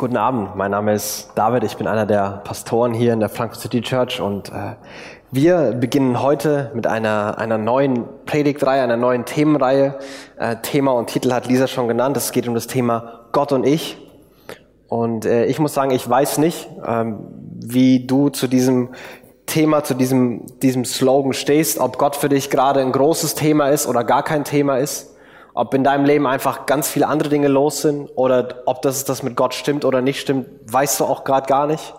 Guten Abend, mein Name ist David, ich bin einer der Pastoren hier in der Frankfurt City Church und äh, wir beginnen heute mit einer, einer neuen Predigtreihe, einer neuen Themenreihe. Äh, Thema und Titel hat Lisa schon genannt, es geht um das Thema Gott und ich. Und äh, ich muss sagen, ich weiß nicht, ähm, wie du zu diesem Thema, zu diesem, diesem Slogan stehst, ob Gott für dich gerade ein großes Thema ist oder gar kein Thema ist ob in deinem Leben einfach ganz viele andere Dinge los sind oder ob das, das mit Gott stimmt oder nicht stimmt, weißt du auch gerade gar nicht.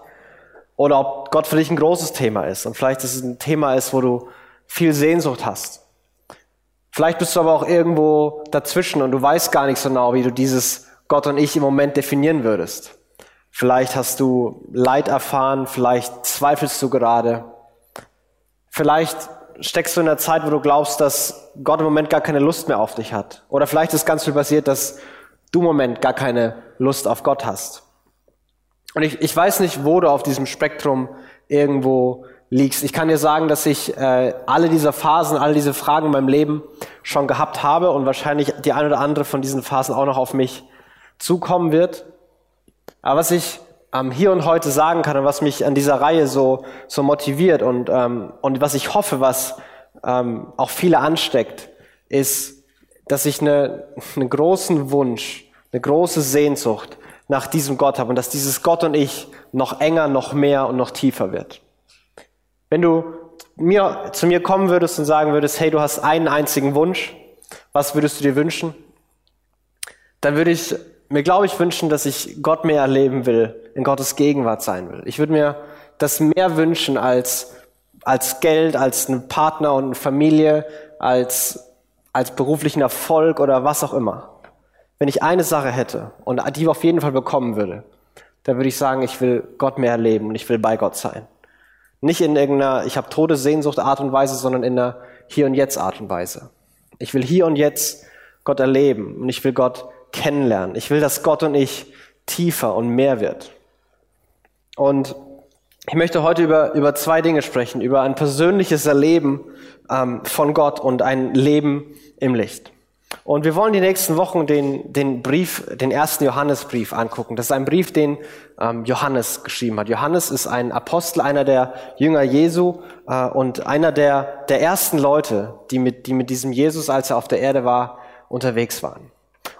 Oder ob Gott für dich ein großes Thema ist und vielleicht ist es ein Thema ist, wo du viel Sehnsucht hast. Vielleicht bist du aber auch irgendwo dazwischen und du weißt gar nicht so genau, wie du dieses Gott und ich im Moment definieren würdest. Vielleicht hast du Leid erfahren, vielleicht zweifelst du gerade. Vielleicht steckst du in einer Zeit, wo du glaubst, dass Gott im Moment gar keine Lust mehr auf dich hat. Oder vielleicht ist ganz viel passiert, dass du im Moment gar keine Lust auf Gott hast. Und ich, ich weiß nicht, wo du auf diesem Spektrum irgendwo liegst. Ich kann dir sagen, dass ich äh, alle diese Phasen, alle diese Fragen in meinem Leben schon gehabt habe und wahrscheinlich die eine oder andere von diesen Phasen auch noch auf mich zukommen wird. Aber was ich ähm, hier und heute sagen kann und was mich an dieser Reihe so, so motiviert und, ähm, und was ich hoffe, was ähm, auch viele ansteckt, ist, dass ich eine, einen großen Wunsch, eine große Sehnsucht nach diesem Gott habe und dass dieses Gott und ich noch enger, noch mehr und noch tiefer wird. Wenn du mir, zu mir kommen würdest und sagen würdest, hey, du hast einen einzigen Wunsch, was würdest du dir wünschen? Dann würde ich mir, glaube ich, wünschen, dass ich Gott mehr erleben will, in Gottes Gegenwart sein will. Ich würde mir das mehr wünschen als, als Geld, als einen Partner und eine Familie, als, als beruflichen Erfolg oder was auch immer. Wenn ich eine Sache hätte und die auf jeden Fall bekommen würde, dann würde ich sagen, ich will Gott mehr erleben und ich will bei Gott sein. Nicht in irgendeiner, ich habe Todessehnsucht Art und Weise, sondern in einer Hier und Jetzt Art und Weise. Ich will hier und jetzt Gott erleben und ich will Gott kennenlernen. Ich will, dass Gott und ich tiefer und mehr wird. Und ich möchte heute über, über zwei Dinge sprechen, über ein persönliches Erleben ähm, von Gott und ein Leben im Licht. Und wir wollen die nächsten Wochen den, den Brief, den ersten Johannesbrief angucken. Das ist ein Brief, den ähm, Johannes geschrieben hat. Johannes ist ein Apostel, einer der Jünger Jesu äh, und einer der, der ersten Leute, die mit, die mit diesem Jesus, als er auf der Erde war, unterwegs waren.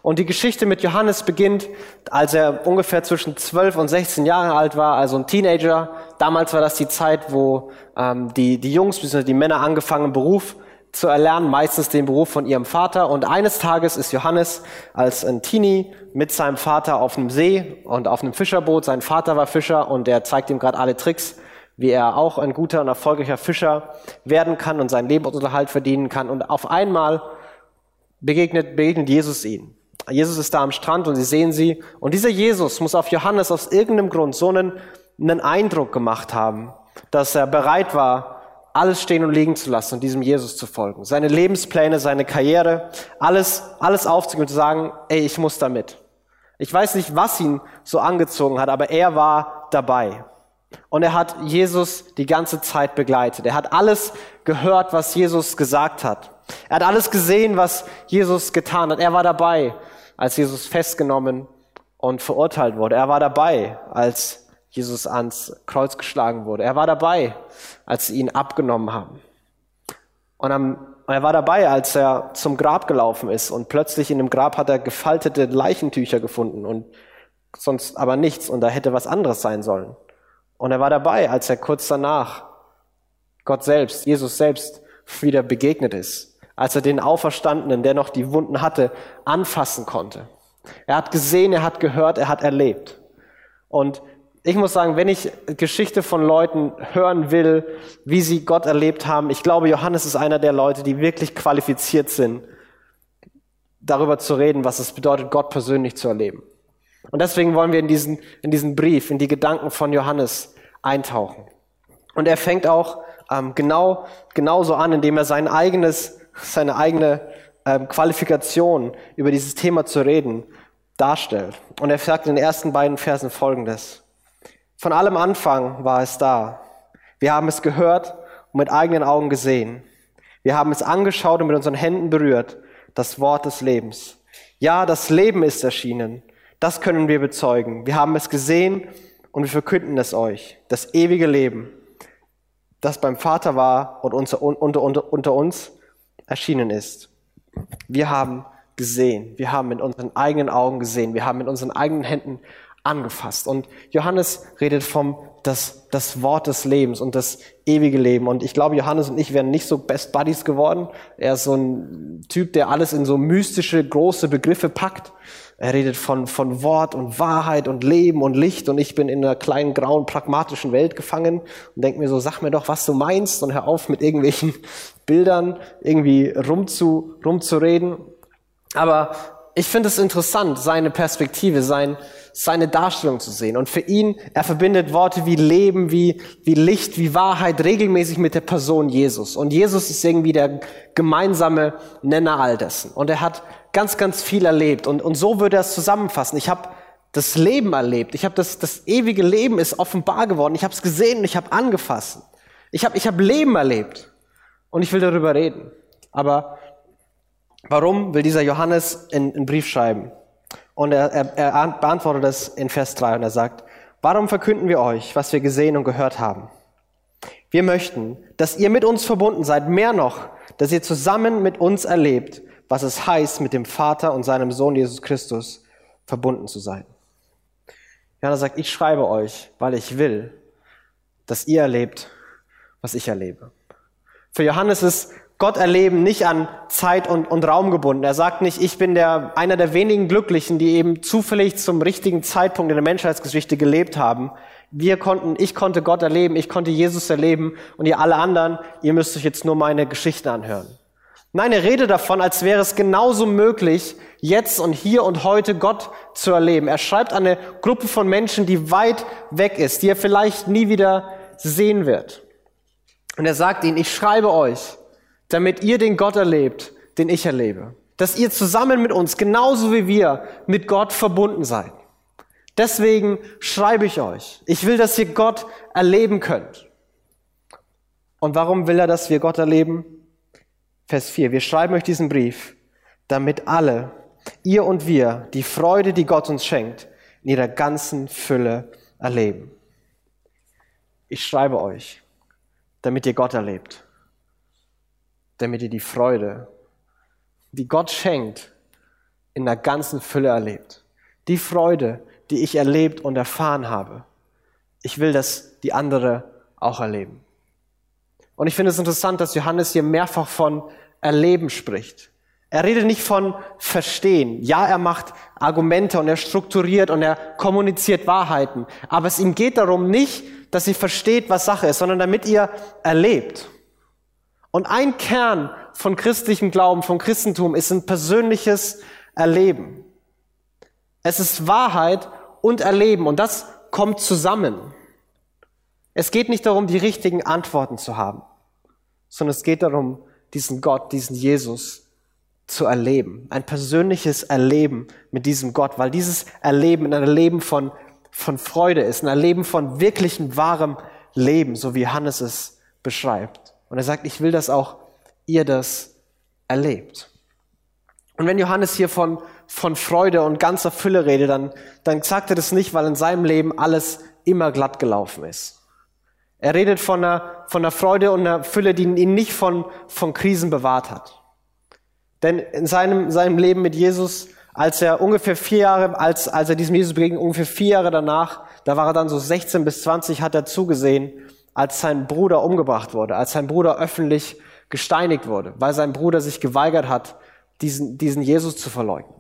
Und die Geschichte mit Johannes beginnt, als er ungefähr zwischen 12 und 16 Jahre alt war, also ein Teenager. Damals war das die Zeit, wo ähm, die, die Jungs bzw. die Männer angefangen, Beruf zu erlernen, meistens den Beruf von ihrem Vater. Und eines Tages ist Johannes als ein Teenie mit seinem Vater auf einem See und auf einem Fischerboot. Sein Vater war Fischer und er zeigt ihm gerade alle Tricks, wie er auch ein guter und erfolgreicher Fischer werden kann und seinen Lebensunterhalt verdienen kann. Und auf einmal begegnet, begegnet Jesus ihnen. Jesus ist da am Strand und sie sehen sie. Und dieser Jesus muss auf Johannes aus irgendeinem Grund so einen, einen Eindruck gemacht haben, dass er bereit war, alles stehen und liegen zu lassen und diesem Jesus zu folgen. Seine Lebenspläne, seine Karriere, alles, alles aufzugeben und zu sagen, ey, ich muss da mit. Ich weiß nicht, was ihn so angezogen hat, aber er war dabei. Und er hat Jesus die ganze Zeit begleitet. Er hat alles gehört, was Jesus gesagt hat. Er hat alles gesehen, was Jesus getan hat. Er war dabei, als Jesus festgenommen und verurteilt wurde. Er war dabei, als Jesus ans Kreuz geschlagen wurde. Er war dabei, als sie ihn abgenommen haben. Und, am, er war dabei, als er zum Grab gelaufen ist und plötzlich in dem Grab hat er gefaltete Leichentücher gefunden und sonst aber nichts und da hätte was anderes sein sollen. Und er war dabei, als er kurz danach Gott selbst, Jesus selbst wieder begegnet ist als er den Auferstandenen, der noch die Wunden hatte, anfassen konnte. Er hat gesehen, er hat gehört, er hat erlebt. Und ich muss sagen, wenn ich Geschichte von Leuten hören will, wie sie Gott erlebt haben, ich glaube, Johannes ist einer der Leute, die wirklich qualifiziert sind, darüber zu reden, was es bedeutet, Gott persönlich zu erleben. Und deswegen wollen wir in diesen, in diesen Brief, in die Gedanken von Johannes eintauchen. Und er fängt auch ähm, genau, genauso an, indem er sein eigenes seine eigene ähm, Qualifikation, über dieses Thema zu reden, darstellt. Und er sagt in den ersten beiden Versen Folgendes. Von allem Anfang war es da. Wir haben es gehört und mit eigenen Augen gesehen. Wir haben es angeschaut und mit unseren Händen berührt, das Wort des Lebens. Ja, das Leben ist erschienen. Das können wir bezeugen. Wir haben es gesehen und wir verkünden es euch. Das ewige Leben, das beim Vater war und unter, unter, unter, uns erschienen ist. Wir haben gesehen. Wir haben mit unseren eigenen Augen gesehen. Wir haben mit unseren eigenen Händen angefasst. Und Johannes redet vom das, das Wort des Lebens und das ewige Leben. Und ich glaube, Johannes und ich wären nicht so Best Buddies geworden. Er ist so ein Typ, der alles in so mystische, große Begriffe packt. Er redet von, von Wort und Wahrheit und Leben und Licht und ich bin in einer kleinen, grauen, pragmatischen Welt gefangen und denke mir so, sag mir doch, was du meinst und hör auf mit irgendwelchen Bildern irgendwie rumzu, rumzureden. Aber ich finde es interessant, seine Perspektive, sein, seine Darstellung zu sehen. Und für ihn, er verbindet Worte wie Leben, wie, wie Licht, wie Wahrheit regelmäßig mit der Person Jesus. Und Jesus ist irgendwie der gemeinsame Nenner all dessen. Und er hat ganz, ganz viel erlebt. Und, und so würde er es zusammenfassen. Ich habe das Leben erlebt. Ich habe das, das ewige Leben ist offenbar geworden. Ich habe es gesehen und ich habe angefasst. Ich habe ich hab Leben erlebt. Und ich will darüber reden. Aber Warum will dieser Johannes einen Brief schreiben? Und er, er, er beantwortet es in Vers 3 und er sagt, warum verkünden wir euch, was wir gesehen und gehört haben? Wir möchten, dass ihr mit uns verbunden seid, mehr noch, dass ihr zusammen mit uns erlebt, was es heißt, mit dem Vater und seinem Sohn Jesus Christus verbunden zu sein. Johannes sagt, ich schreibe euch, weil ich will, dass ihr erlebt, was ich erlebe. Für Johannes ist Gott erleben nicht an Zeit und, und Raum gebunden. Er sagt nicht, ich bin der, einer der wenigen Glücklichen, die eben zufällig zum richtigen Zeitpunkt in der Menschheitsgeschichte gelebt haben. Wir konnten, ich konnte Gott erleben, ich konnte Jesus erleben und ihr alle anderen, ihr müsst euch jetzt nur meine Geschichte anhören. Nein, er redet davon, als wäre es genauso möglich, jetzt und hier und heute Gott zu erleben. Er schreibt eine Gruppe von Menschen, die weit weg ist, die er vielleicht nie wieder sehen wird. Und er sagt ihnen, ich schreibe euch, damit ihr den Gott erlebt, den ich erlebe. Dass ihr zusammen mit uns, genauso wie wir, mit Gott verbunden seid. Deswegen schreibe ich euch. Ich will, dass ihr Gott erleben könnt. Und warum will er, dass wir Gott erleben? Vers 4. Wir schreiben euch diesen Brief, damit alle, ihr und wir, die Freude, die Gott uns schenkt, in ihrer ganzen Fülle erleben. Ich schreibe euch, damit ihr Gott erlebt damit ihr die Freude, die Gott schenkt, in der ganzen Fülle erlebt. Die Freude, die ich erlebt und erfahren habe. Ich will, dass die andere auch erleben. Und ich finde es interessant, dass Johannes hier mehrfach von Erleben spricht. Er redet nicht von Verstehen. Ja, er macht Argumente und er strukturiert und er kommuniziert Wahrheiten. Aber es ihm geht darum nicht, dass ihr versteht, was Sache ist, sondern damit ihr erlebt. Und ein Kern von christlichem Glauben, von Christentum ist ein persönliches Erleben. Es ist Wahrheit und Erleben und das kommt zusammen. Es geht nicht darum, die richtigen Antworten zu haben, sondern es geht darum, diesen Gott, diesen Jesus zu erleben. Ein persönliches Erleben mit diesem Gott, weil dieses Erleben ein Erleben von, von Freude ist, ein Erleben von wirklichem, wahrem Leben, so wie Hannes es beschreibt. Und er sagt, ich will, dass auch ihr das erlebt. Und wenn Johannes hier von, von Freude und ganzer Fülle redet, dann, dann sagt er das nicht, weil in seinem Leben alles immer glatt gelaufen ist. Er redet von einer, von einer Freude und einer Fülle, die ihn nicht von, von Krisen bewahrt hat. Denn in seinem, seinem Leben mit Jesus, als er ungefähr vier Jahre, als, als er diesem Jesus begegnet, ungefähr vier Jahre danach, da war er dann so 16 bis 20, hat er zugesehen, als sein Bruder umgebracht wurde, als sein Bruder öffentlich gesteinigt wurde, weil sein Bruder sich geweigert hat, diesen, diesen Jesus zu verleugnen.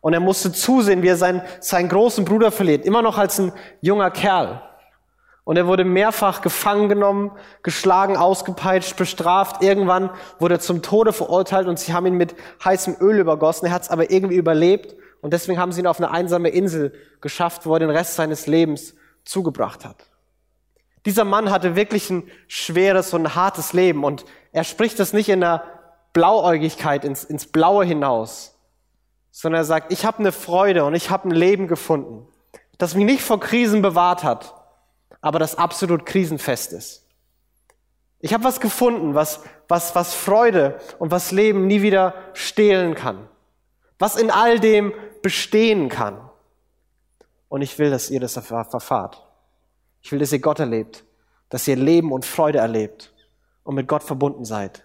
Und er musste zusehen, wie er seinen, seinen großen Bruder verliert, immer noch als ein junger Kerl. Und er wurde mehrfach gefangen genommen, geschlagen, ausgepeitscht, bestraft. Irgendwann wurde er zum Tode verurteilt und sie haben ihn mit heißem Öl übergossen. Er hat es aber irgendwie überlebt und deswegen haben sie ihn auf eine einsame Insel geschafft, wo er den Rest seines Lebens zugebracht hat. Dieser Mann hatte wirklich ein schweres und ein hartes Leben und er spricht das nicht in der Blauäugigkeit ins, ins Blaue hinaus, sondern er sagt, ich habe eine Freude und ich habe ein Leben gefunden, das mich nicht vor Krisen bewahrt hat, aber das absolut krisenfest ist. Ich habe was gefunden, was, was, was Freude und was Leben nie wieder stehlen kann, was in all dem bestehen kann. Und ich will, dass ihr das verfahrt. Ich will, dass ihr Gott erlebt, dass ihr Leben und Freude erlebt und mit Gott verbunden seid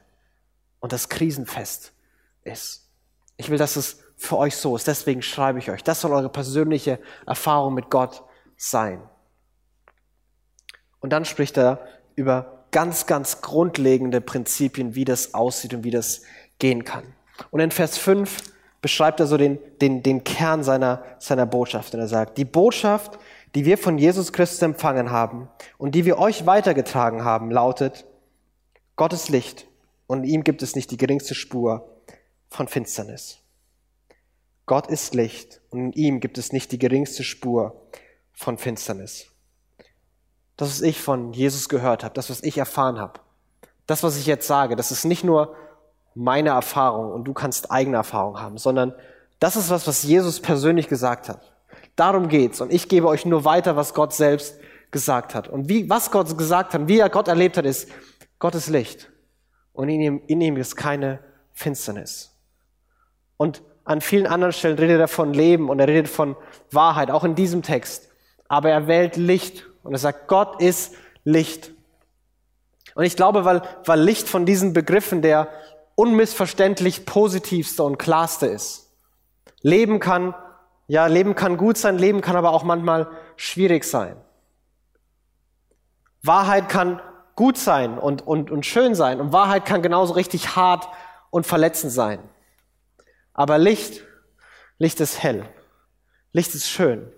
und das krisenfest ist. Ich will, dass es für euch so ist. Deswegen schreibe ich euch. Das soll eure persönliche Erfahrung mit Gott sein. Und dann spricht er über ganz, ganz grundlegende Prinzipien, wie das aussieht und wie das gehen kann. Und in Vers 5 beschreibt er so den, den, den Kern seiner, seiner Botschaft. Und er sagt, die Botschaft, die wir von Jesus Christus empfangen haben und die wir euch weitergetragen haben, lautet, Gott ist Licht und in ihm gibt es nicht die geringste Spur von Finsternis. Gott ist Licht und in ihm gibt es nicht die geringste Spur von Finsternis. Das, was ich von Jesus gehört habe, das, was ich erfahren habe, das, was ich jetzt sage, das ist nicht nur meine Erfahrung und du kannst eigene Erfahrung haben, sondern das ist was, was Jesus persönlich gesagt hat. Darum geht's. Und ich gebe euch nur weiter, was Gott selbst gesagt hat. Und wie, was Gott gesagt hat, wie er Gott erlebt hat, ist, Gott ist Licht. Und in ihm, in ihm ist keine Finsternis. Und an vielen anderen Stellen redet er von Leben und er redet von Wahrheit, auch in diesem Text. Aber er wählt Licht und er sagt, Gott ist Licht. Und ich glaube, weil, weil Licht von diesen Begriffen der unmissverständlich positivste und klarste ist. Leben kann, ja, Leben kann gut sein, Leben kann aber auch manchmal schwierig sein. Wahrheit kann gut sein und, und, und schön sein und Wahrheit kann genauso richtig hart und verletzend sein. Aber Licht, Licht ist hell. Licht ist schön.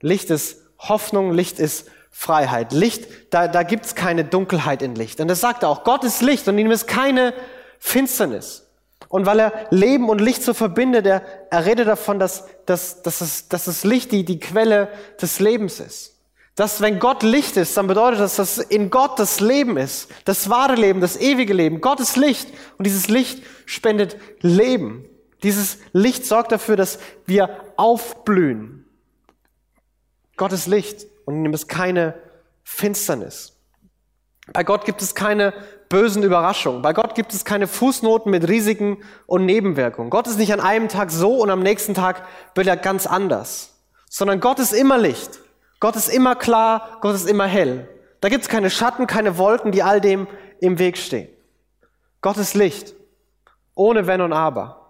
Licht ist Hoffnung, Licht ist Freiheit. Licht, da, da gibt's keine Dunkelheit in Licht. Und das sagt er auch, Gott ist Licht und in ihm ist keine Finsternis. Und weil er Leben und Licht so verbindet, er, er redet davon, dass, dass, dass, es, dass das Licht die, die Quelle des Lebens ist. Dass wenn Gott Licht ist, dann bedeutet das, dass in Gott das Leben ist. Das wahre Leben, das ewige Leben. Gott ist Licht. Und dieses Licht spendet Leben. Dieses Licht sorgt dafür, dass wir aufblühen. Gott ist Licht und in ihm ist keine Finsternis. Bei Gott gibt es keine bösen Überraschungen. Bei Gott gibt es keine Fußnoten mit Risiken und Nebenwirkungen. Gott ist nicht an einem Tag so und am nächsten Tag wird er ganz anders. Sondern Gott ist immer Licht. Gott ist immer klar. Gott ist immer hell. Da gibt es keine Schatten, keine Wolken, die all dem im Weg stehen. Gott ist Licht. Ohne Wenn und Aber.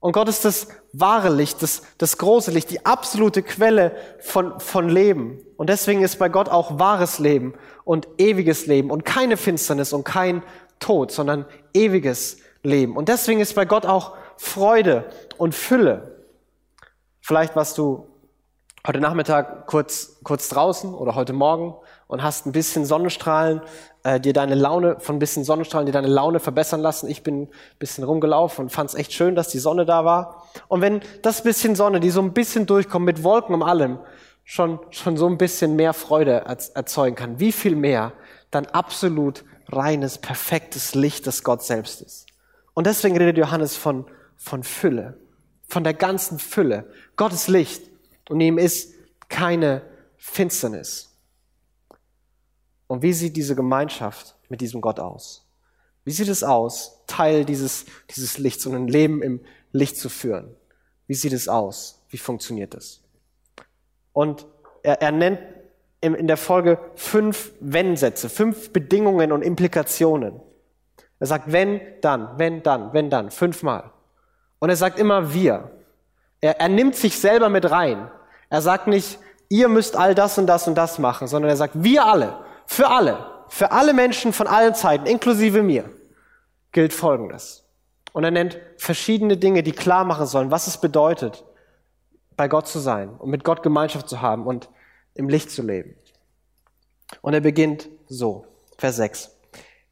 Und Gott ist das wahre Licht, das, das große Licht, die absolute Quelle von, von Leben. Und deswegen ist bei Gott auch wahres Leben und ewiges Leben und keine Finsternis und kein Tod, sondern ewiges Leben. Und deswegen ist bei Gott auch Freude und Fülle. Vielleicht warst du heute Nachmittag kurz, kurz draußen oder heute Morgen und hast ein bisschen Sonnenstrahlen, äh, dir deine Laune, von ein bisschen Sonnenstrahlen, dir deine Laune verbessern lassen. Ich bin ein bisschen rumgelaufen und fand es echt schön, dass die Sonne da war. Und wenn das bisschen Sonne, die so ein bisschen durchkommt mit Wolken um allem, schon, schon so ein bisschen mehr Freude erzeugen kann, wie viel mehr dann absolut reines, perfektes Licht, das Gott selbst ist. Und deswegen redet Johannes von, von Fülle, von der ganzen Fülle. Gottes Licht und ihm ist keine Finsternis. Und wie sieht diese Gemeinschaft mit diesem Gott aus? Wie sieht es aus, Teil dieses, dieses Lichts und ein Leben im Licht zu führen? Wie sieht es aus? Wie funktioniert es? Und er, er nennt in, in der Folge fünf Wenn-Sätze, fünf Bedingungen und Implikationen. Er sagt, wenn, dann, wenn, dann, wenn, dann, fünfmal. Und er sagt immer wir. Er, er nimmt sich selber mit rein. Er sagt nicht, ihr müsst all das und das und das machen, sondern er sagt, wir alle. Für alle, für alle Menschen von allen Zeiten, inklusive mir, gilt Folgendes. Und er nennt verschiedene Dinge, die klar machen sollen, was es bedeutet, bei Gott zu sein und mit Gott Gemeinschaft zu haben und im Licht zu leben. Und er beginnt so, Vers 6.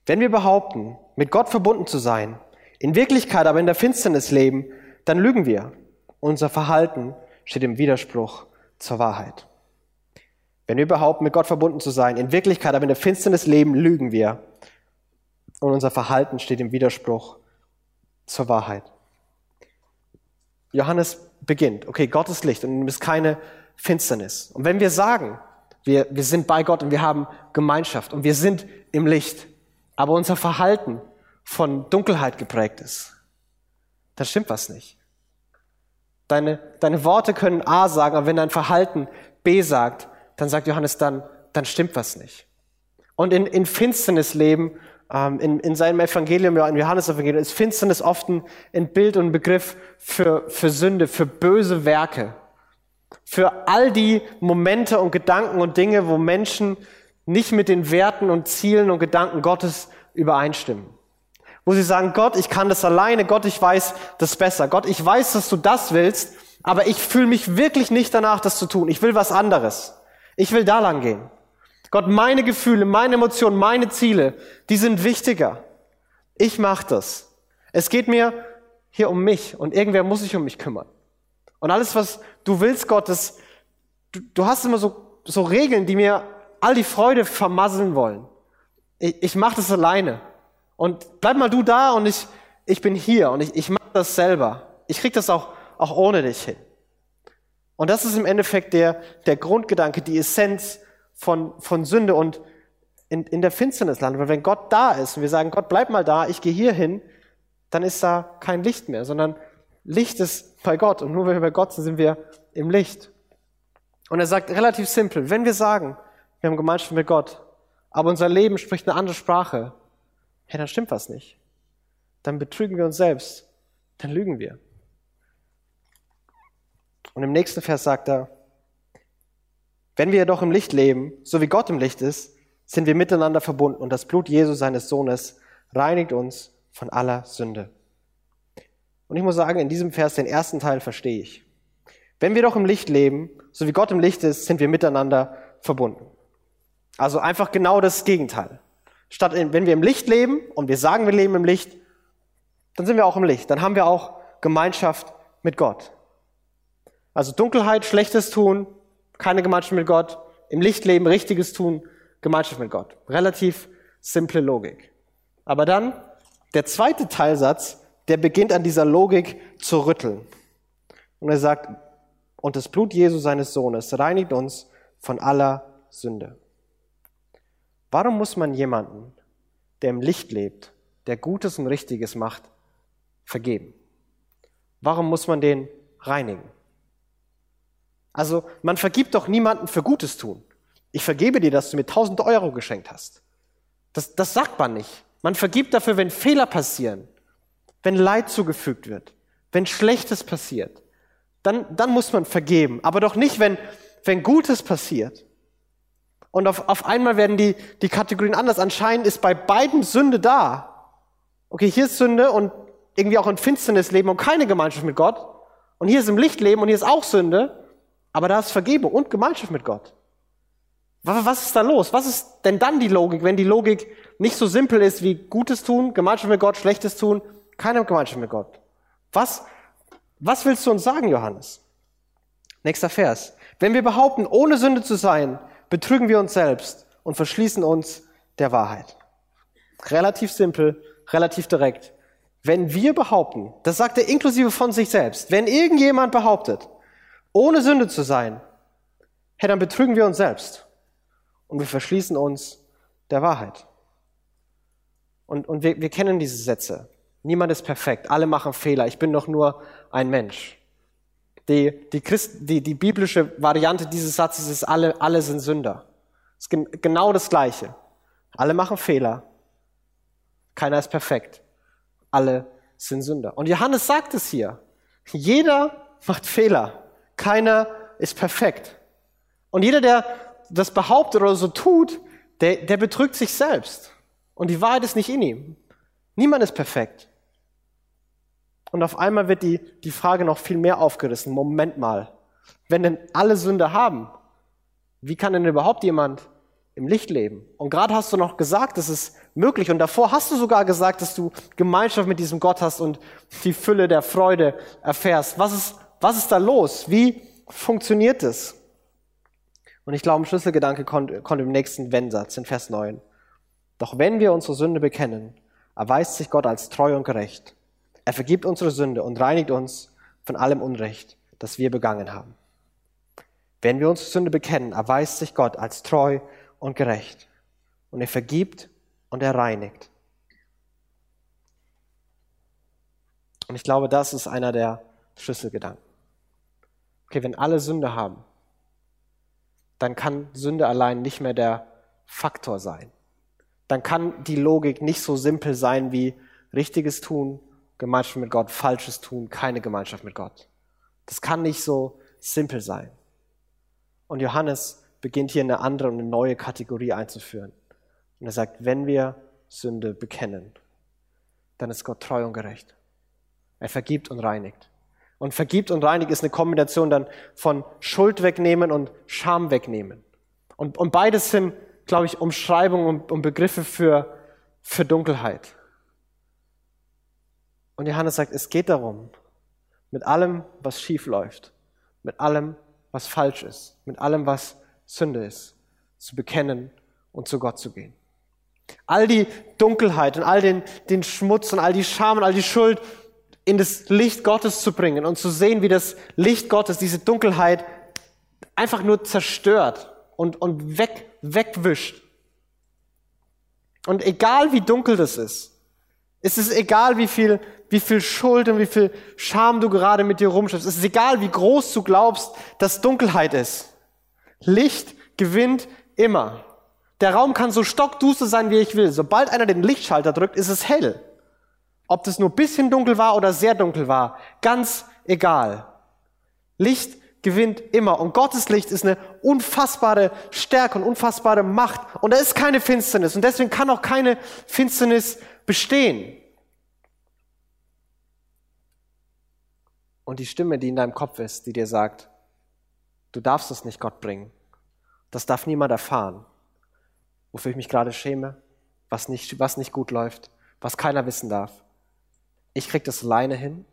Wenn wir behaupten, mit Gott verbunden zu sein, in Wirklichkeit aber in der Finsternis leben, dann lügen wir. Unser Verhalten steht im Widerspruch zur Wahrheit. Wenn wir behaupten, mit Gott verbunden zu sein, in Wirklichkeit aber in der Finsternis leben, lügen wir. Und unser Verhalten steht im Widerspruch zur Wahrheit. Johannes beginnt, okay, Gott ist Licht und es ist keine Finsternis. Und wenn wir sagen, wir, wir sind bei Gott und wir haben Gemeinschaft und wir sind im Licht, aber unser Verhalten von Dunkelheit geprägt ist, dann stimmt was nicht. Deine, deine Worte können A sagen, aber wenn dein Verhalten B sagt, dann sagt Johannes, dann, dann stimmt was nicht. Und in, in Finsternis leben, ähm, in, in seinem Evangelium, im Johannes-Evangelium, ist Finsternis oft ein, ein Bild und ein Begriff für, für Sünde, für böse Werke. Für all die Momente und Gedanken und Dinge, wo Menschen nicht mit den Werten und Zielen und Gedanken Gottes übereinstimmen. Wo sie sagen, Gott, ich kann das alleine, Gott, ich weiß das besser. Gott, ich weiß, dass du das willst, aber ich fühle mich wirklich nicht danach, das zu tun. Ich will was anderes. Ich will da lang gehen. Gott, meine Gefühle, meine Emotionen, meine Ziele, die sind wichtiger. Ich mache das. Es geht mir hier um mich und irgendwer muss sich um mich kümmern. Und alles, was du willst, Gott, das, du, du hast immer so, so Regeln, die mir all die Freude vermasseln wollen. Ich, ich mache das alleine. Und bleib mal du da und ich, ich bin hier und ich, ich mache das selber. Ich krieg das auch, auch ohne dich hin. Und das ist im Endeffekt der, der Grundgedanke, die Essenz von, von Sünde und in, in der Finsternis landen. Weil wenn Gott da ist und wir sagen, Gott, bleib mal da, ich gehe hier hin, dann ist da kein Licht mehr, sondern Licht ist bei Gott. Und nur wenn wir bei Gott sind, sind wir im Licht. Und er sagt relativ simpel, wenn wir sagen, wir haben Gemeinschaft mit Gott, aber unser Leben spricht eine andere Sprache, ja, dann stimmt was nicht. Dann betrügen wir uns selbst, dann lügen wir. Und im nächsten Vers sagt er, wenn wir jedoch im Licht leben, so wie Gott im Licht ist, sind wir miteinander verbunden und das Blut Jesu seines Sohnes reinigt uns von aller Sünde. Und ich muss sagen, in diesem Vers, den ersten Teil verstehe ich. Wenn wir doch im Licht leben, so wie Gott im Licht ist, sind wir miteinander verbunden. Also einfach genau das Gegenteil. Statt wenn wir im Licht leben und wir sagen, wir leben im Licht, dann sind wir auch im Licht. Dann haben wir auch Gemeinschaft mit Gott. Also Dunkelheit, Schlechtes tun, keine Gemeinschaft mit Gott, im Licht leben, Richtiges tun, Gemeinschaft mit Gott. Relativ simple Logik. Aber dann der zweite Teilsatz, der beginnt an dieser Logik zu rütteln. Und er sagt, und das Blut Jesu seines Sohnes reinigt uns von aller Sünde. Warum muss man jemanden, der im Licht lebt, der Gutes und Richtiges macht, vergeben? Warum muss man den reinigen? Also man vergibt doch niemanden für Gutes tun. Ich vergebe dir, dass du mir 1000 Euro geschenkt hast. Das, das sagt man nicht. Man vergibt dafür, wenn Fehler passieren, wenn Leid zugefügt wird, wenn Schlechtes passiert. Dann, dann muss man vergeben. Aber doch nicht, wenn, wenn Gutes passiert. Und auf, auf einmal werden die, die Kategorien anders. Anscheinend ist bei beiden Sünde da. Okay, hier ist Sünde und irgendwie auch in Finsternis leben und keine Gemeinschaft mit Gott. Und hier ist im Licht leben und hier ist auch Sünde. Aber da ist Vergebung und Gemeinschaft mit Gott. Was ist da los? Was ist denn dann die Logik, wenn die Logik nicht so simpel ist wie Gutes tun, Gemeinschaft mit Gott, Schlechtes tun, keine Gemeinschaft mit Gott? Was, was willst du uns sagen, Johannes? Nächster Vers. Wenn wir behaupten, ohne Sünde zu sein, betrügen wir uns selbst und verschließen uns der Wahrheit. Relativ simpel, relativ direkt. Wenn wir behaupten, das sagt er inklusive von sich selbst, wenn irgendjemand behauptet, ohne Sünde zu sein, hey, dann betrügen wir uns selbst und wir verschließen uns der Wahrheit. Und, und wir, wir kennen diese Sätze. Niemand ist perfekt, alle machen Fehler, ich bin doch nur ein Mensch. Die, die, Christ, die, die biblische Variante dieses Satzes ist, alle, alle sind Sünder. Es ist genau das Gleiche. Alle machen Fehler. Keiner ist perfekt. Alle sind Sünder. Und Johannes sagt es hier. Jeder macht Fehler. Keiner ist perfekt. Und jeder, der das behauptet oder so tut, der, der betrügt sich selbst. Und die Wahrheit ist nicht in ihm. Niemand ist perfekt. Und auf einmal wird die, die Frage noch viel mehr aufgerissen. Moment mal. Wenn denn alle Sünde haben, wie kann denn überhaupt jemand im Licht leben? Und gerade hast du noch gesagt, es ist möglich. Und davor hast du sogar gesagt, dass du Gemeinschaft mit diesem Gott hast und die Fülle der Freude erfährst. Was ist was ist da los? Wie funktioniert es? Und ich glaube, ein Schlüsselgedanke kommt, kommt im nächsten Wenn-Satz in Vers 9. Doch wenn wir unsere Sünde bekennen, erweist sich Gott als treu und gerecht. Er vergibt unsere Sünde und reinigt uns von allem Unrecht, das wir begangen haben. Wenn wir unsere Sünde bekennen, erweist sich Gott als treu und gerecht. Und er vergibt und er reinigt. Und ich glaube, das ist einer der Schlüsselgedanken. Okay, wenn alle Sünde haben, dann kann Sünde allein nicht mehr der Faktor sein. Dann kann die Logik nicht so simpel sein wie richtiges tun, Gemeinschaft mit Gott, falsches tun, keine Gemeinschaft mit Gott. Das kann nicht so simpel sein. Und Johannes beginnt hier eine andere und eine neue Kategorie einzuführen. Und er sagt, wenn wir Sünde bekennen, dann ist Gott treu und gerecht. Er vergibt und reinigt. Und vergibt und reinigt ist eine Kombination dann von Schuld wegnehmen und Scham wegnehmen. Und, und beides sind, glaube ich, Umschreibungen und, und Begriffe für, für Dunkelheit. Und Johannes sagt, es geht darum, mit allem, was schief läuft, mit allem, was falsch ist, mit allem, was Sünde ist, zu bekennen und zu Gott zu gehen. All die Dunkelheit und all den, den Schmutz und all die Scham und all die Schuld in das Licht Gottes zu bringen und zu sehen, wie das Licht Gottes diese Dunkelheit einfach nur zerstört und, und weg, wegwischt. Und egal wie dunkel das ist, es ist egal wie viel, wie viel Schuld und wie viel Scham du gerade mit dir rumschleppst. Es ist egal wie groß du glaubst, dass Dunkelheit ist. Licht gewinnt immer. Der Raum kann so stockduster sein, wie ich will. Sobald einer den Lichtschalter drückt, ist es hell. Ob das nur bisschen dunkel war oder sehr dunkel war, ganz egal. Licht gewinnt immer. Und Gottes Licht ist eine unfassbare Stärke und unfassbare Macht. Und da ist keine Finsternis. Und deswegen kann auch keine Finsternis bestehen. Und die Stimme, die in deinem Kopf ist, die dir sagt, du darfst es nicht Gott bringen. Das darf niemand erfahren. Wofür ich mich gerade schäme, was nicht, was nicht gut läuft, was keiner wissen darf ich krieg das alleine hin,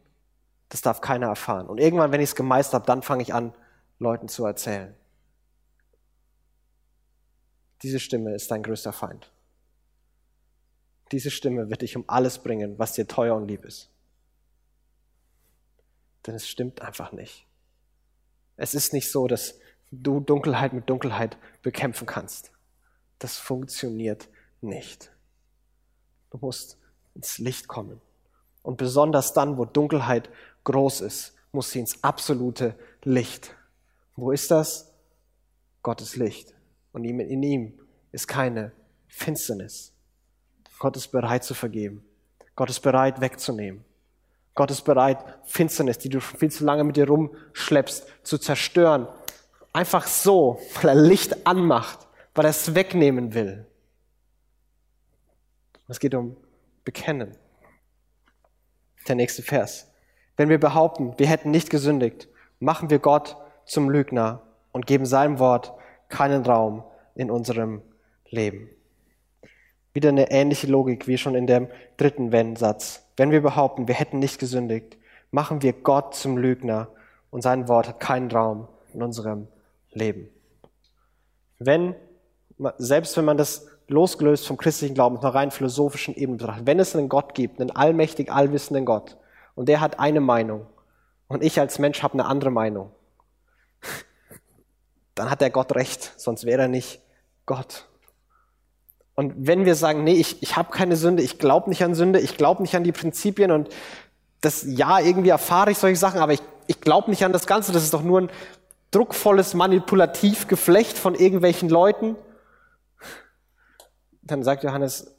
das darf keiner erfahren. Und irgendwann, wenn ich es gemeistert habe, dann fange ich an, Leuten zu erzählen. Diese Stimme ist dein größter Feind. Diese Stimme wird dich um alles bringen, was dir teuer und lieb ist. Denn es stimmt einfach nicht. Es ist nicht so, dass du Dunkelheit mit Dunkelheit bekämpfen kannst. Das funktioniert nicht. Du musst ins Licht kommen. Und besonders dann, wo Dunkelheit groß ist, muss sie ins absolute Licht. Wo ist das? Gottes Licht. Und in ihm ist keine Finsternis. Gott ist bereit zu vergeben. Gott ist bereit wegzunehmen. Gott ist bereit, Finsternis, die du viel zu lange mit dir rumschleppst, zu zerstören. Einfach so, weil er Licht anmacht, weil er es wegnehmen will. Es geht um Bekennen. Der nächste Vers. Wenn wir behaupten, wir hätten nicht gesündigt, machen wir Gott zum Lügner und geben seinem Wort keinen Raum in unserem Leben. Wieder eine ähnliche Logik wie schon in dem dritten Wenn-Satz. Wenn wir behaupten, wir hätten nicht gesündigt, machen wir Gott zum Lügner und sein Wort hat keinen Raum in unserem Leben. Wenn, selbst wenn man das losgelöst vom christlichen Glauben, auf einer rein philosophischen Ebene betrachtet, wenn es einen Gott gibt, einen allmächtig, allwissenden Gott, und der hat eine Meinung, und ich als Mensch habe eine andere Meinung, dann hat der Gott recht, sonst wäre er nicht Gott. Und wenn wir sagen, nee, ich, ich habe keine Sünde, ich glaube nicht an Sünde, ich glaube nicht an die Prinzipien und das, ja, irgendwie erfahre ich solche Sachen, aber ich, ich glaube nicht an das Ganze, das ist doch nur ein druckvolles Manipulativgeflecht von irgendwelchen Leuten dann sagt Johannes,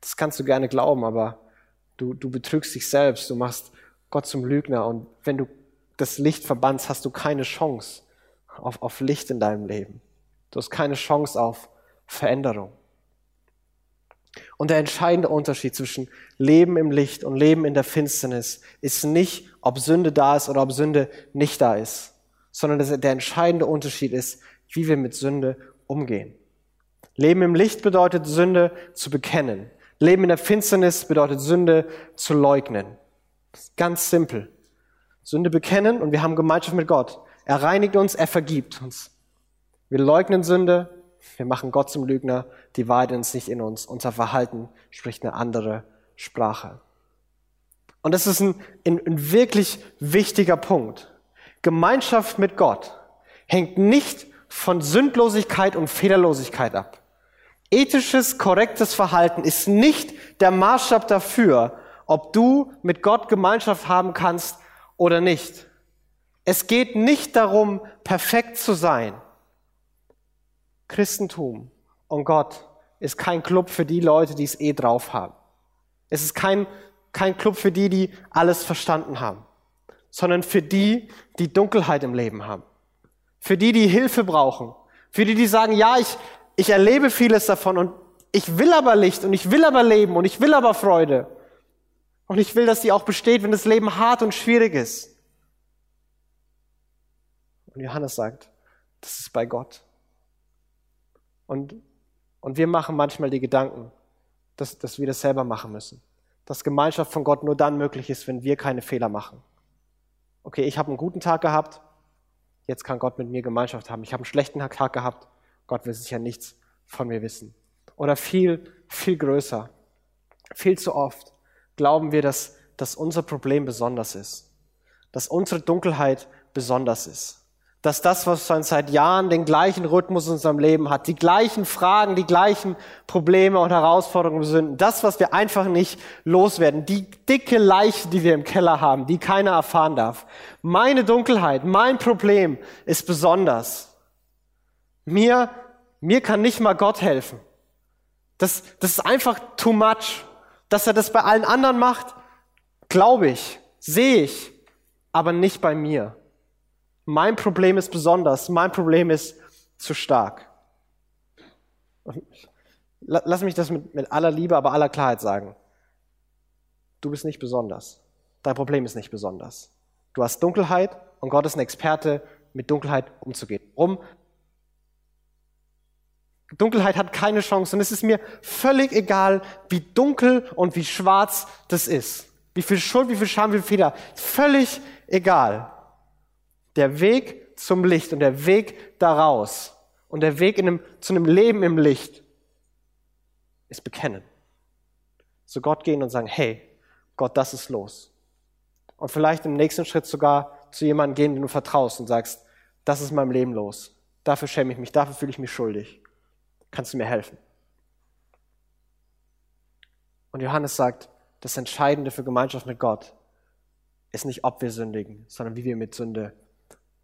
das kannst du gerne glauben, aber du, du betrügst dich selbst, du machst Gott zum Lügner und wenn du das Licht verbannst, hast du keine Chance auf, auf Licht in deinem Leben. Du hast keine Chance auf Veränderung. Und der entscheidende Unterschied zwischen Leben im Licht und Leben in der Finsternis ist nicht, ob Sünde da ist oder ob Sünde nicht da ist, sondern der entscheidende Unterschied ist, wie wir mit Sünde umgehen. Leben im Licht bedeutet Sünde zu bekennen. Leben in der Finsternis bedeutet Sünde zu leugnen. Ganz simpel. Sünde bekennen und wir haben Gemeinschaft mit Gott. Er reinigt uns, er vergibt uns. Wir leugnen Sünde, wir machen Gott zum Lügner, die Wahrheit ist nicht in uns. Unser Verhalten spricht eine andere Sprache. Und das ist ein, ein, ein wirklich wichtiger Punkt. Gemeinschaft mit Gott hängt nicht von Sündlosigkeit und Fehlerlosigkeit ab. Ethisches, korrektes Verhalten ist nicht der Maßstab dafür, ob du mit Gott Gemeinschaft haben kannst oder nicht. Es geht nicht darum, perfekt zu sein. Christentum und Gott ist kein Club für die Leute, die es eh drauf haben. Es ist kein, kein Club für die, die alles verstanden haben, sondern für die, die Dunkelheit im Leben haben. Für die, die Hilfe brauchen. Für die, die sagen, ja, ich, ich erlebe vieles davon und ich will aber Licht und ich will aber Leben und ich will aber Freude. Und ich will, dass die auch besteht, wenn das Leben hart und schwierig ist. Und Johannes sagt, das ist bei Gott. Und, und wir machen manchmal die Gedanken, dass, dass wir das selber machen müssen. Dass Gemeinschaft von Gott nur dann möglich ist, wenn wir keine Fehler machen. Okay, ich habe einen guten Tag gehabt, jetzt kann Gott mit mir Gemeinschaft haben. Ich habe einen schlechten Tag gehabt, Gott will sicher nichts von mir wissen. Oder viel, viel größer. Viel zu oft glauben wir, dass, dass unser Problem besonders ist. Dass unsere Dunkelheit besonders ist dass das, was schon seit Jahren den gleichen Rhythmus in unserem Leben hat, die gleichen Fragen, die gleichen Probleme und Herausforderungen sind, das, was wir einfach nicht loswerden, die dicke Leiche, die wir im Keller haben, die keiner erfahren darf. Meine Dunkelheit, mein Problem ist besonders. Mir, mir kann nicht mal Gott helfen. Das, das ist einfach too much. Dass er das bei allen anderen macht, glaube ich, sehe ich, aber nicht bei mir. Mein Problem ist besonders, mein Problem ist zu stark. Lass mich das mit, mit aller Liebe, aber aller Klarheit sagen. Du bist nicht besonders. Dein Problem ist nicht besonders. Du hast Dunkelheit und Gott ist ein Experte, mit Dunkelheit umzugehen. Warum? Dunkelheit hat keine Chance und es ist mir völlig egal, wie dunkel und wie schwarz das ist. Wie viel Schuld, wie viel Scham, wie viel Fehler. Völlig egal. Der Weg zum Licht und der Weg daraus und der Weg einem, zu einem Leben im Licht ist bekennen. Zu Gott gehen und sagen, hey, Gott, das ist los. Und vielleicht im nächsten Schritt sogar zu jemandem gehen, den du vertraust und sagst, das ist meinem Leben los. Dafür schäme ich mich, dafür fühle ich mich schuldig. Kannst du mir helfen? Und Johannes sagt, das Entscheidende für Gemeinschaft mit Gott ist nicht, ob wir sündigen, sondern wie wir mit Sünde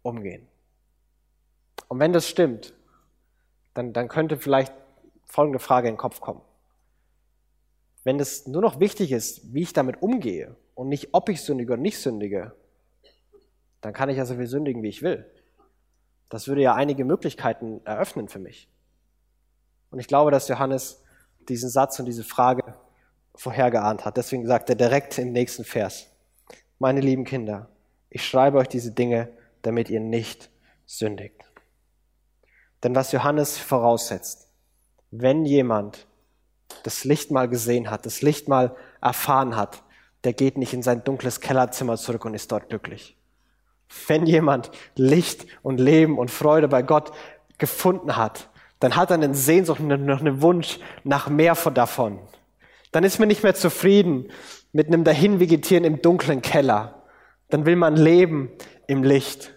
umgehen. Und wenn das stimmt, dann, dann könnte vielleicht folgende Frage in den Kopf kommen. Wenn es nur noch wichtig ist, wie ich damit umgehe und nicht, ob ich sündige oder nicht sündige, dann kann ich ja so viel sündigen, wie ich will. Das würde ja einige Möglichkeiten eröffnen für mich. Und ich glaube, dass Johannes diesen Satz und diese Frage vorhergeahnt hat. Deswegen sagt er direkt im nächsten Vers, meine lieben Kinder, ich schreibe euch diese Dinge, damit ihr nicht sündigt. Denn was Johannes voraussetzt, wenn jemand das Licht mal gesehen hat, das Licht mal erfahren hat, der geht nicht in sein dunkles Kellerzimmer zurück und ist dort glücklich. Wenn jemand Licht und Leben und Freude bei Gott gefunden hat, dann hat er einen Sehnsucht und einen Wunsch nach mehr von davon. Dann ist man nicht mehr zufrieden mit einem Dahinvegetieren im dunklen Keller. Dann will man leben im Licht.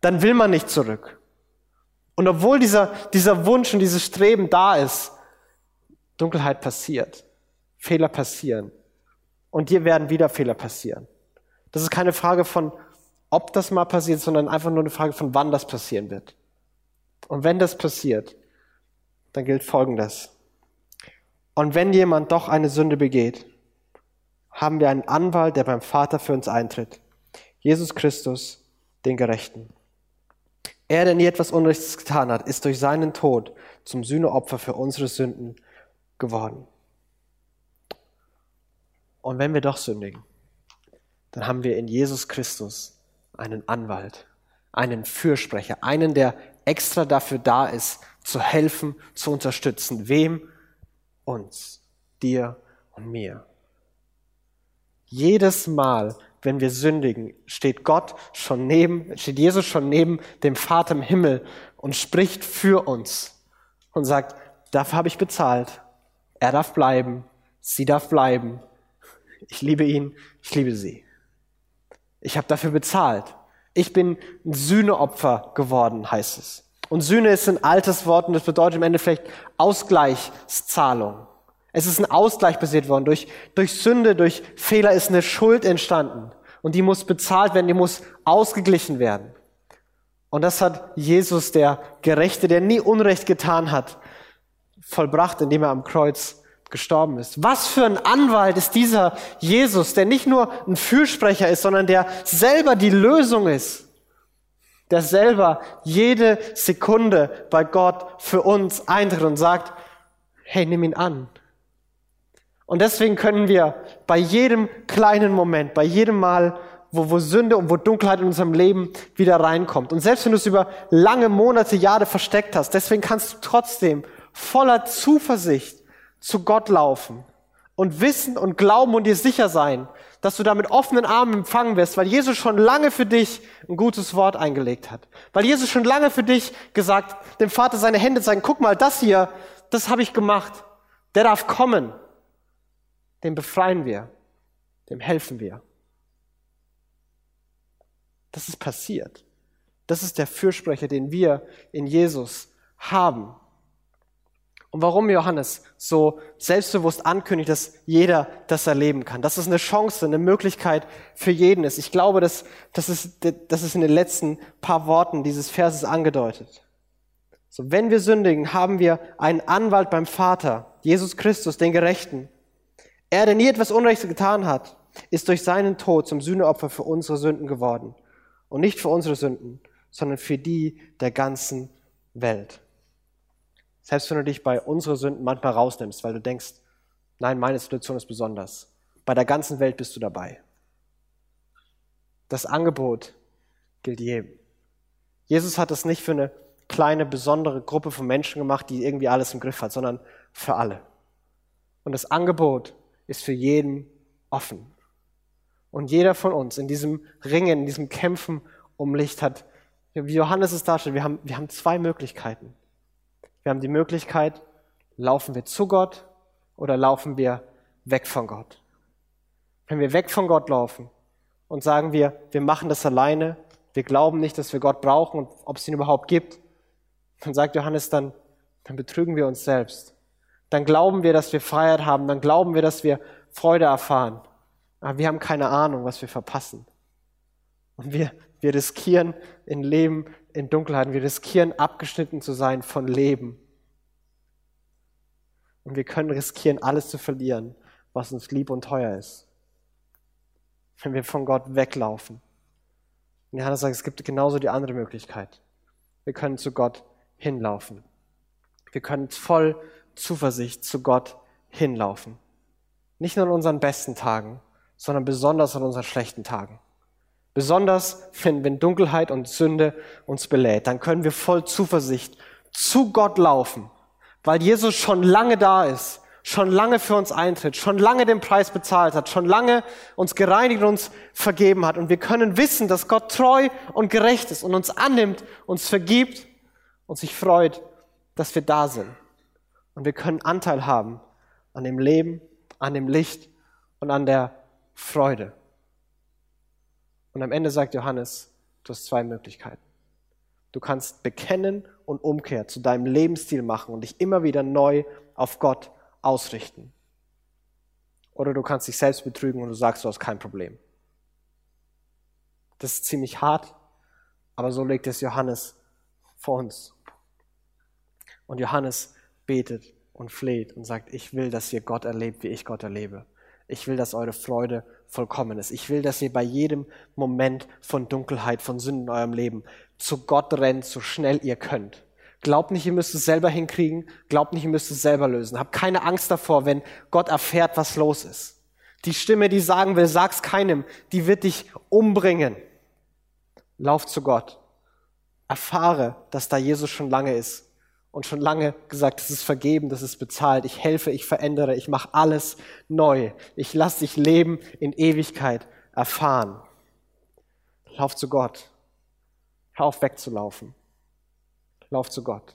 Dann will man nicht zurück. Und obwohl dieser, dieser Wunsch und dieses Streben da ist, Dunkelheit passiert. Fehler passieren. Und dir werden wieder Fehler passieren. Das ist keine Frage von, ob das mal passiert, sondern einfach nur eine Frage von, wann das passieren wird. Und wenn das passiert, dann gilt Folgendes. Und wenn jemand doch eine Sünde begeht, haben wir einen Anwalt, der beim Vater für uns eintritt. Jesus Christus, den Gerechten. Er, der nie etwas Unrechtes getan hat, ist durch seinen Tod zum Sühneopfer für unsere Sünden geworden. Und wenn wir doch sündigen, dann haben wir in Jesus Christus einen Anwalt, einen Fürsprecher, einen, der extra dafür da ist, zu helfen, zu unterstützen. Wem? Uns, dir und mir. Jedes Mal, wenn wir sündigen, steht Gott schon neben, steht Jesus schon neben dem Vater im Himmel und spricht für uns und sagt, dafür habe ich bezahlt. Er darf bleiben. Sie darf bleiben. Ich liebe ihn. Ich liebe sie. Ich habe dafür bezahlt. Ich bin ein Sühneopfer geworden, heißt es. Und Sühne ist ein altes Wort und das bedeutet im Endeffekt Ausgleichszahlung. Es ist ein Ausgleich passiert worden. Durch, durch Sünde, durch Fehler ist eine Schuld entstanden. Und die muss bezahlt werden, die muss ausgeglichen werden. Und das hat Jesus, der Gerechte, der nie Unrecht getan hat, vollbracht, indem er am Kreuz gestorben ist. Was für ein Anwalt ist dieser Jesus, der nicht nur ein Fürsprecher ist, sondern der selber die Lösung ist, der selber jede Sekunde bei Gott für uns eintritt und sagt, hey, nimm ihn an. Und deswegen können wir bei jedem kleinen Moment, bei jedem Mal, wo, wo Sünde und wo Dunkelheit in unserem Leben wieder reinkommt. Und selbst wenn du es über lange Monate, Jahre versteckt hast, deswegen kannst du trotzdem voller Zuversicht zu Gott laufen und wissen und glauben und dir sicher sein, dass du da mit offenen Armen empfangen wirst, weil Jesus schon lange für dich ein gutes Wort eingelegt hat. Weil Jesus schon lange für dich gesagt, dem Vater seine Hände zeigen, guck mal, das hier, das habe ich gemacht. Der darf kommen. Dem befreien wir. Dem helfen wir. Das ist passiert. Das ist der Fürsprecher, den wir in Jesus haben. Und warum Johannes so selbstbewusst ankündigt, dass jeder das erleben kann. Dass es eine Chance, eine Möglichkeit für jeden ist. Ich glaube, dass, das, ist, das ist in den letzten paar Worten dieses Verses angedeutet. So, wenn wir sündigen, haben wir einen Anwalt beim Vater, Jesus Christus, den Gerechten. Er, der nie etwas Unrechtes getan hat, ist durch seinen Tod zum Sühneopfer für unsere Sünden geworden. Und nicht für unsere Sünden, sondern für die der ganzen Welt. Selbst wenn du dich bei unseren Sünden manchmal rausnimmst, weil du denkst, nein, meine Situation ist besonders. Bei der ganzen Welt bist du dabei. Das Angebot gilt jedem. Jesus hat das nicht für eine kleine, besondere Gruppe von Menschen gemacht, die irgendwie alles im Griff hat, sondern für alle. Und das Angebot ist für jeden offen. Und jeder von uns in diesem Ringen, in diesem Kämpfen um Licht hat, wie Johannes es darstellt, wir haben, wir haben zwei Möglichkeiten. Wir haben die Möglichkeit, laufen wir zu Gott oder laufen wir weg von Gott. Wenn wir weg von Gott laufen und sagen wir, wir machen das alleine, wir glauben nicht, dass wir Gott brauchen und ob es ihn überhaupt gibt, dann sagt Johannes dann, dann betrügen wir uns selbst. Dann glauben wir, dass wir Freiheit haben, dann glauben wir, dass wir Freude erfahren. Aber wir haben keine Ahnung, was wir verpassen. Und wir, wir riskieren in Leben in Dunkelheiten. Wir riskieren, abgeschnitten zu sein von Leben. Und wir können riskieren, alles zu verlieren, was uns lieb und teuer ist. Wenn wir von Gott weglaufen. Und Johannes sagt, es gibt genauso die andere Möglichkeit. Wir können zu Gott hinlaufen. Wir können voll Zuversicht zu Gott hinlaufen. Nicht nur an unseren besten Tagen, sondern besonders an unseren schlechten Tagen. Besonders wenn, wenn Dunkelheit und Sünde uns belädt, dann können wir voll Zuversicht zu Gott laufen, weil Jesus schon lange da ist, schon lange für uns eintritt, schon lange den Preis bezahlt hat, schon lange uns gereinigt und uns vergeben hat. Und wir können wissen, dass Gott treu und gerecht ist und uns annimmt, uns vergibt und sich freut, dass wir da sind. Und wir können Anteil haben an dem Leben, an dem Licht und an der Freude. Und am Ende sagt Johannes, du hast zwei Möglichkeiten. Du kannst bekennen und Umkehr zu deinem Lebensstil machen und dich immer wieder neu auf Gott ausrichten. Oder du kannst dich selbst betrügen und du sagst, du hast kein Problem. Das ist ziemlich hart, aber so legt es Johannes vor uns. Und Johannes betet und fleht und sagt, ich will, dass ihr Gott erlebt, wie ich Gott erlebe. Ich will, dass eure Freude vollkommen ist. Ich will, dass ihr bei jedem Moment von Dunkelheit, von Sünden in eurem Leben zu Gott rennt, so schnell ihr könnt. Glaubt nicht, ihr müsst es selber hinkriegen. Glaubt nicht, ihr müsst es selber lösen. Habt keine Angst davor, wenn Gott erfährt, was los ist. Die Stimme, die sagen will, sag's keinem, die wird dich umbringen. Lauf zu Gott. Erfahre, dass da Jesus schon lange ist und schon lange gesagt, das ist vergeben, das ist bezahlt, ich helfe, ich verändere, ich mache alles neu. Ich lasse dich Leben in Ewigkeit erfahren. Lauf zu Gott. Hör auf wegzulaufen. Lauf zu Gott.